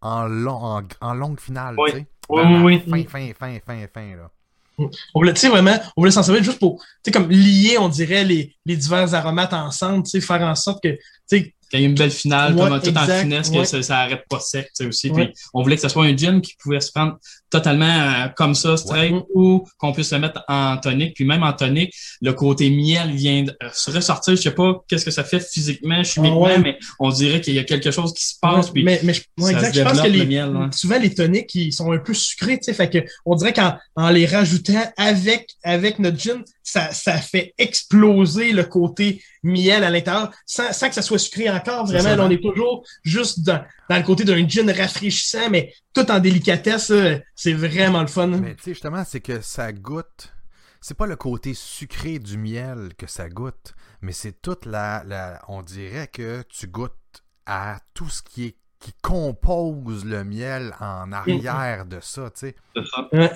en, long, en, en longue finale. Oui. tu sais. Oui, oui, Fin, oui. fin, fin, fin, fin. Là. On voulait, tu sais, vraiment, on voulait s'en servir juste pour, tu sais, comme lier, on dirait, les, les divers aromates ensemble, tu sais, faire en sorte que, tu sais, Qu'il y ait une belle finale, Ouais, comme tout en exact, finesse, que ça, ça arrête pas sec, tu sais, aussi. Ouais. Puis on voulait que ce soit un gin qui pouvait se prendre totalement euh, comme ça, straight, ou qu'on puisse le mettre en tonique. Puis même en tonique, le côté miel vient de se ressortir. Je sais pas qu'est-ce que ça fait physiquement, chimiquement, Ah mais on dirait qu'il y a quelque chose qui se passe. puis mais, mais je, exact, je pense que les, le miel, ouais. souvent les toniques, ils sont un peu sucrés, tu sais, fait que on dirait qu'en en les rajoutant avec, avec notre gin, ça, ça fait exploser le côté miel à l'intérieur, sans, sans que ça soit sucré encore, vraiment, là, on est toujours juste dans, dans le côté d'un gin rafraîchissant, mais tout en délicatesse, c'est vraiment le fun. Mais tu sais, justement, c'est que ça goûte. C'est pas le côté sucré du miel que ça goûte, mais c'est toute la, la. On dirait que tu goûtes à tout ce qui est qui compose le miel en arrière de ça, tu sais.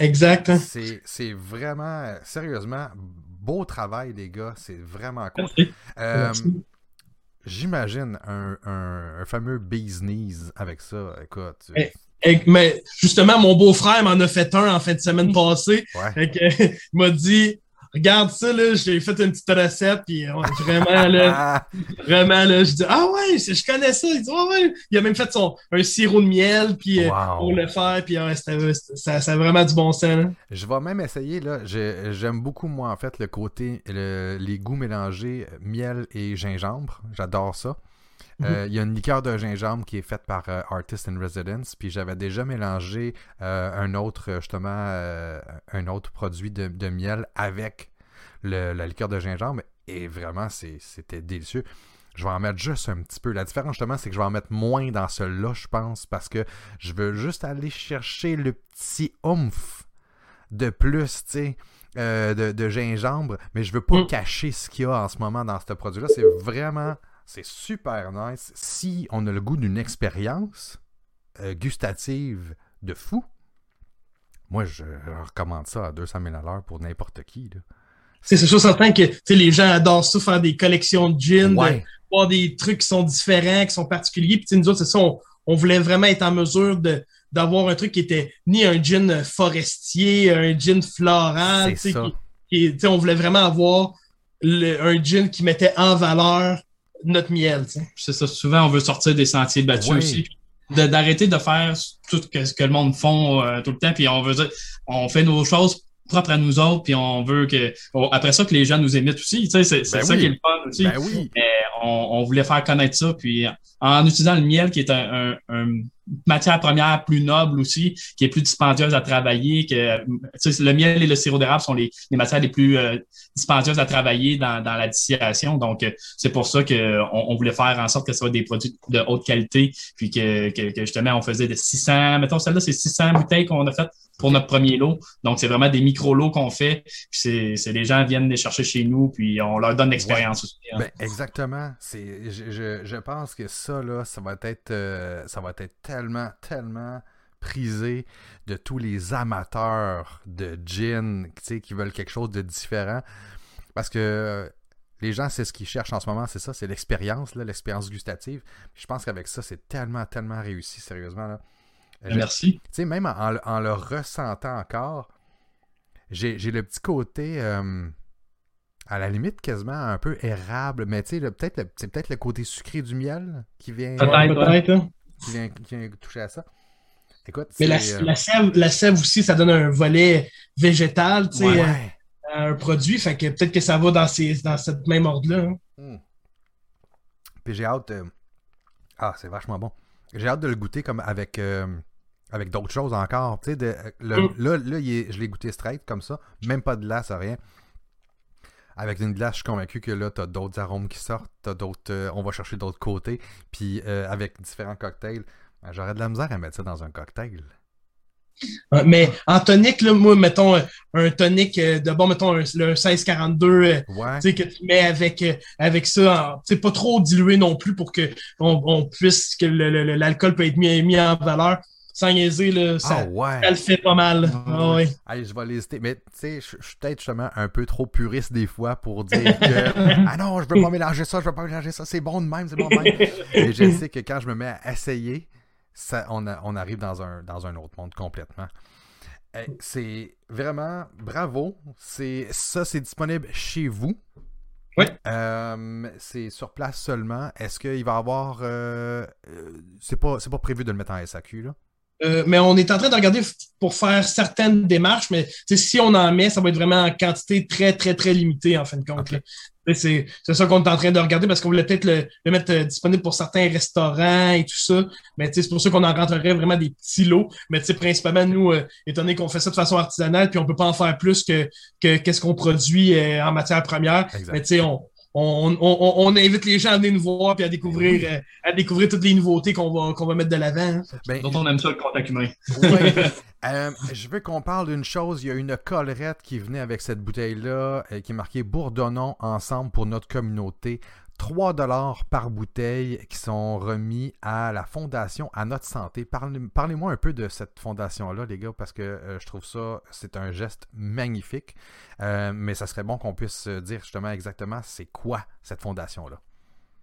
exact. hein. C'est c'est vraiment, sérieusement, beau travail, les gars. C'est vraiment cool. Merci. Euh, Merci. J'imagine un, un, un fameux bee's knees avec ça. Écoute, tu- Eh, Et- mais justement, mon beau-frère m'en a fait un en fin de semaine passée. ouais. Que, il m'a dit Regarde ça, là, j'ai fait une petite recette, puis ouais, vraiment, là, vraiment, là, je dis Ah ouais, je connais ça. Il dit Ah ouais. Il a même fait son un sirop de miel, puis euh, wow. pour le faire, puis ouais, c'était- c'était- ça, ça a vraiment du bon sens. là. Je vais même essayer, là. J'ai- J'aime beaucoup, moi, en fait, le côté, le- les goûts mélangés, euh, miel et gingembre. J'adore ça. Euh, Il y a une liqueur de gingembre qui est faite par euh, Artist in Residence, puis j'avais déjà mélangé euh, un autre, justement, un autre produit de, de miel avec le- la liqueur de gingembre, et vraiment, c'était délicieux. Je vais en mettre juste un petit peu. La différence, justement, c'est que je vais en mettre moins dans celui-là, je pense, parce que je veux juste aller chercher le petit oomph de plus, tu sais, de, de gingembre, mais je veux pas Mm. cacher ce qu'il y a en ce moment dans ce produit-là. C'est vraiment, c'est super nice. Si on a le goût d'une expérience euh, gustative de fou, moi, je recommande ça à 200 000 à l'heure pour n'importe qui. C'est sûr certain que les gens adorent ça, faire des collections de Ouais, voir des trucs qui sont différents, qui sont particuliers. Puis nous autres, c'est ça, on, on voulait vraiment être en mesure de d'avoir un truc qui était ni un gin forestier, un gin floral, qui, on voulait vraiment avoir le- un gin qui mettait en valeur notre miel. C'est ça. Souvent, on veut sortir des sentiers battus Oui. aussi. D'arrêter de, faire tout ce que, ce que le monde font euh, tout le temps. Puis on veut dire, on fait nos choses propres à nous autres. Puis on veut que, on- après ça, que les gens nous imitent aussi. Tu sais, c'est Ben ça oui. qui est le fun aussi. Ben oui. on, on voulait faire connaître ça. Puis en utilisant le miel, qui est un, un- un matière première plus noble aussi, qui est plus dispendieuse à travailler, que tu sais, le miel et le sirop d'érable sont les, les matières les plus euh, dispendieuses à travailler dans, dans la distillation. Donc, euh, c'est pour ça qu'on on voulait faire en sorte que ce soit des produits de haute qualité, puis que, que, que justement, on faisait des 600, mettons, celle-là, c'est 600 bouteilles qu'on a faites pour notre premier lot. Donc, c'est vraiment des micro-lots qu'on fait. Puis c'est, les gens viennent les chercher chez nous, puis on leur donne l'expérience aussi. hein. Ben, exactement. Je, je, je pense que ça, là, ça va être, euh, ça va être tellement, tellement prisé de tous les amateurs de gin, tu sais, qui veulent quelque chose de différent. Parce que euh, les gens, c'est ce qu'ils cherchent en ce moment, c'est ça, c'est l'expérience, là, l'expérience gustative. Puis je pense qu'avec ça, c'est tellement, tellement réussi, sérieusement. Là. Merci. tu sais, même en, en- en le ressentant encore, j'ai j'ai le petit côté, euh, à la limite, quasiment un peu érable, mais tu sais, peut-être le- c'est peut-être le côté sucré du miel qui vient, Peut-être. Peut-être, hein. qui vient, qui vient toucher à ça. Écoute, Mais la, euh, la sève, la sève aussi, ça donne un volet végétal, tu sais, ouais. euh, à un produit. Fait que peut-être que ça va dans, ces, dans cette même ordre-là. hein. Mm. Puis j'ai hâte. euh, Ah, c'est vachement bon. J'ai hâte de le goûter comme avec, euh, avec d'autres choses encore. Tu sais, de- le- Mm. là, là il est- je l'ai goûté straight comme ça. Même pas de glace, rien. Avec une glace, je suis convaincu que là, t'as d'autres arômes qui sortent. D'autres. euh, on va chercher d'autres côtés. Puis euh, avec différents cocktails, j'aurais de la misère à mettre ça dans un cocktail. Mais en tonique, là, moi, mettons un tonique de bon, mettons le 1642, ouais. que tu mets avec, avec ça, c'est pas trop dilué non plus pour que on, puisse que l'alcool peut être mis, mis en valeur sans niaiser, là, ça, ah le fait pas mal. Ah ouais. je vais l'hésiter. Mais tu sais, je suis peut-être justement un peu trop puriste des fois pour dire que Ah non, je veux pas mélanger ça, je veux pas mélanger ça, c'est bon de même, c'est bon de même. Et je sais que quand je me mets à essayer, ça, on, on arrive dans un, dans un autre monde complètement. Eh, c'est vraiment bravo. C'est ça, c'est disponible chez vous. Oui. Euh, c'est sur place seulement. Est-ce qu'il va y avoir. Euh, euh, c'est pas, pas prévu de le mettre en SAQ, là? Euh, mais on est en train de regarder pour faire certaines démarches, mais si on en met, ça va être vraiment en quantité très, très, très limitée, en fin de compte. C'est ça qu'on est en train de regarder parce qu'on voulait peut-être le, mettre euh, disponible pour certains restaurants et tout ça. Mais c'est pour ça qu'on en rentrerait vraiment des petits lots. Mais principalement, nous, euh, étant donné qu'on fait ça de façon artisanale, puis on peut pas en faire plus que qu'est-ce qu'on produit en matière première. Mais tu on, on, invite les gens à venir nous voir et à découvrir, euh, à découvrir toutes les nouveautés qu'on va, qu'on va mettre de l'avant. Hein. Ben, on aime ça le contact humain. Euh, je veux qu'on parle d'une chose. Il y a une collerette qui venait avec cette bouteille-là, euh, qui est marquée Bourdonnons ensemble pour notre communauté. 3 dollars par bouteille qui sont remis à la fondation à notre santé. Parlez-moi un peu de cette fondation-là, les gars, parce que euh, je trouve ça, c'est un geste magnifique. Euh, mais ça serait bon qu'on puisse dire justement exactement c'est quoi cette fondation-là.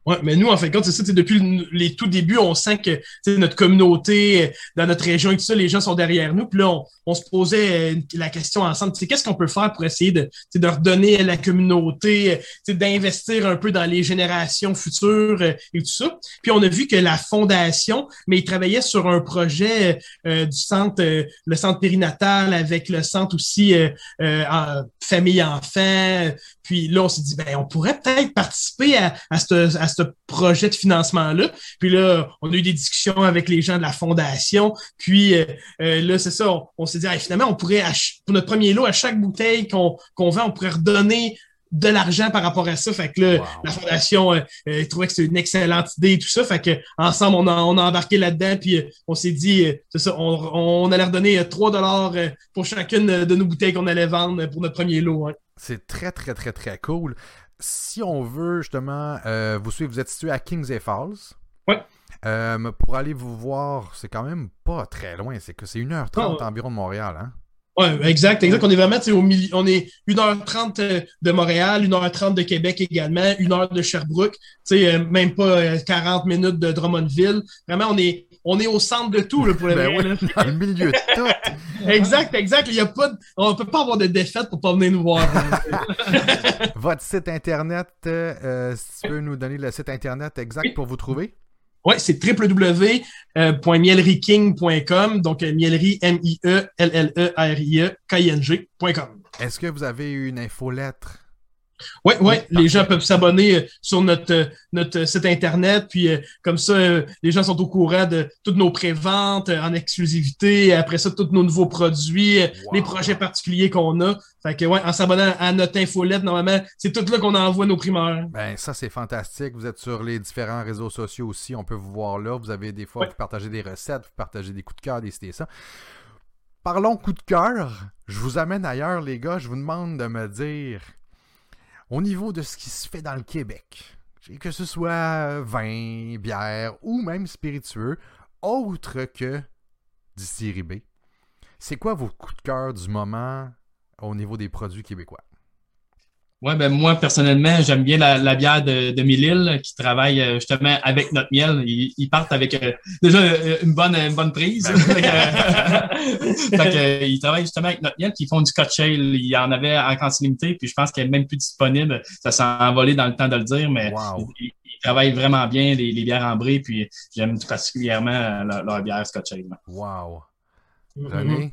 Ouais, mais nous, en fait, c'est ça, depuis les tout débuts, on sent que notre communauté, euh, dans notre région et tout ça, les gens sont derrière nous. Puis là, on, se posait euh, la question ensemble, qu'est-ce qu'on peut faire pour essayer de, de redonner à la communauté, euh, d'investir un peu dans les générations futures et tout ça. Puis on a vu que la fondation, mais ils travaillaient sur un projet du centre, le centre périnatal avec le centre aussi en, famille-enfant. Puis là, on s'est dit, ben, on pourrait peut-être participer à, à ce, ce projet de financement-là. Puis là, on a eu des discussions avec les gens de la fondation. Puis euh, euh, là, c'est ça, on, s'est dit, finalement, on pourrait, pour notre premier lot, à chaque bouteille qu'on vend, on pourrait redonner de l'argent par rapport à ça. Fait que là, la fondation euh, trouvait que c'était une excellente idée et tout ça. Fait que ensemble, on a, on a embarqué là-dedans, puis on s'est dit, c'est ça, on, on, allait redonner 3 dollars pour chacune de nos bouteilles qu'on allait vendre pour notre premier lot. Hein. C'est très, très, très, très cool si on veut justement euh, vous suivre, vous êtes situé à Kings et Falls. Oui. Euh, pour aller vous voir, c'est quand même pas très loin. C'est que c'est 1h30 environ de Montréal, hein? Oui, exact, exact. On est vraiment au milieu. On est 1h30 euh, de Montréal, 1h30 de Québec également, 1h de Sherbrooke, même pas 40 minutes de Drummondville. Vraiment, on est on est au centre de tout, là, pour le ben Dans le milieu de tout. exact, exact. Il y a pas on ne peut pas avoir de défaite pour pas venir nous voir. Votre site Internet, euh, si tu peux nous donner le site Internet exact pour vous trouver? Oui, c'est www.mielleryking.com, donc euh, miellerie, M-I-E-L-L-E-R-I-E, K-I-N-G.com. Est-ce que vous avez une infolettre? Oui, oui, les gens peuvent s'abonner euh, sur notre, euh, notre site Internet, puis euh, comme ça, les gens sont au courant de toutes nos préventes en exclusivité, après ça, tous nos nouveaux produits, les projets particuliers qu'on a. Fait que, ouais, en s'abonnant à notre infolette, normalement, c'est tout là qu'on envoie nos primeurs. Ben, ça, c'est fantastique. Vous êtes sur les différents réseaux sociaux aussi, on peut vous voir là. Vous avez des fois, vous partagez des recettes, vous partagez des coups de cœur, des c'était ça. Parlons coup de cœur. Je vous amène ailleurs, les gars. Je vous demande de me dire au niveau de ce qui se fait dans le Québec, que ce soit vin, bière ou même spiritueux, autre que distillerie B, c'est quoi vos coups de cœur du moment au niveau des produits québécois? Ouais, ben moi, personnellement, j'aime bien la, bière de, de Mille qui travaille euh, justement avec notre miel. Ils, partent avec euh, déjà euh, une bonne, une bonne prise. Ben fait ils travaillent justement avec notre miel, qui font du scotch ale. Il y en avait en quantité limitée, puis je pense qu'elle est même plus disponible. Ça s'est envolé dans le temps de le dire, mais ils, travaillent vraiment bien les, bières ambrées, puis j'aime tout particulièrement leur, bière scotch ale. Wow. Mm-hmm.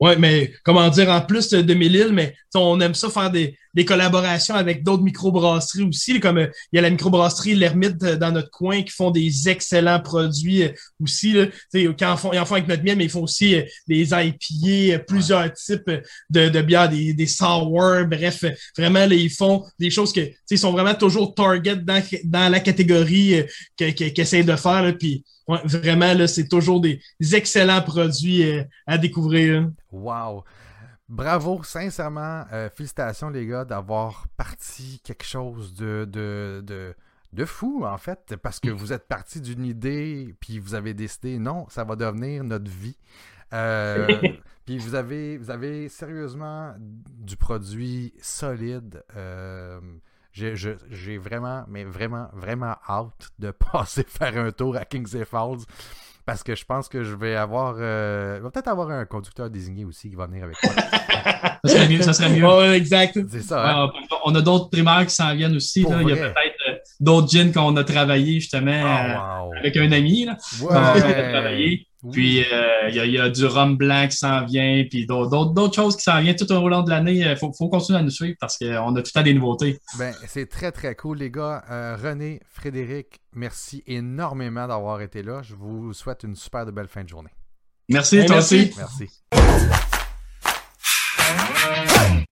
Oui, mais comment dire, en plus de Mille, mais on aime ça faire des, des collaborations avec d'autres microbrasseries aussi, comme euh, il y a la microbrasserie L'Ermite euh, dans notre coin qui font des excellents produits euh, aussi. Là. Quand ils, font, ils en font avec notre miel, mais ils font aussi des IPA, plusieurs types de, de bières, des, des sour, bref, vraiment, là, ils font des choses que ils sont vraiment toujours target dans, dans la catégorie qu'ils essaient de faire. Là, puis, vraiment, là, c'est toujours des excellents produits à découvrir. Wow! Bravo, sincèrement, euh, félicitations les gars d'avoir parti quelque chose de, de, de, de, fou en fait, parce que vous êtes parti d'une idée, puis vous avez décidé non, ça va devenir notre vie. Euh, puis vous avez, vous avez sérieusement du produit solide. Euh, j'ai vraiment, mais vraiment, vraiment hâte de passer faire un tour à Kings Falls parce que je pense que je vais avoir. Euh, va peut-être avoir un conducteur désigné aussi qui va venir avec moi. ça serait mieux. Ça serait mieux. Oh, exact. C'est ça. Hein. on a d'autres primaires qui s'en viennent aussi. Là. Il y a peut-être euh, d'autres jeans qu'on a travaillé justement oh, euh, avec un ami. Là. Ouais. Puis euh, il y, a du rhum blanc qui s'en vient, puis d'autres choses qui s'en viennent tout au long de l'année. Il faut, faut, continuer à nous suivre parce qu'on a tout le temps des nouveautés. Ben, c'est très très cool, les gars. Euh, René, Frédéric, merci énormément d'avoir été là. Je vous souhaite une super de belle fin de journée. Merci, toi aussi. Merci.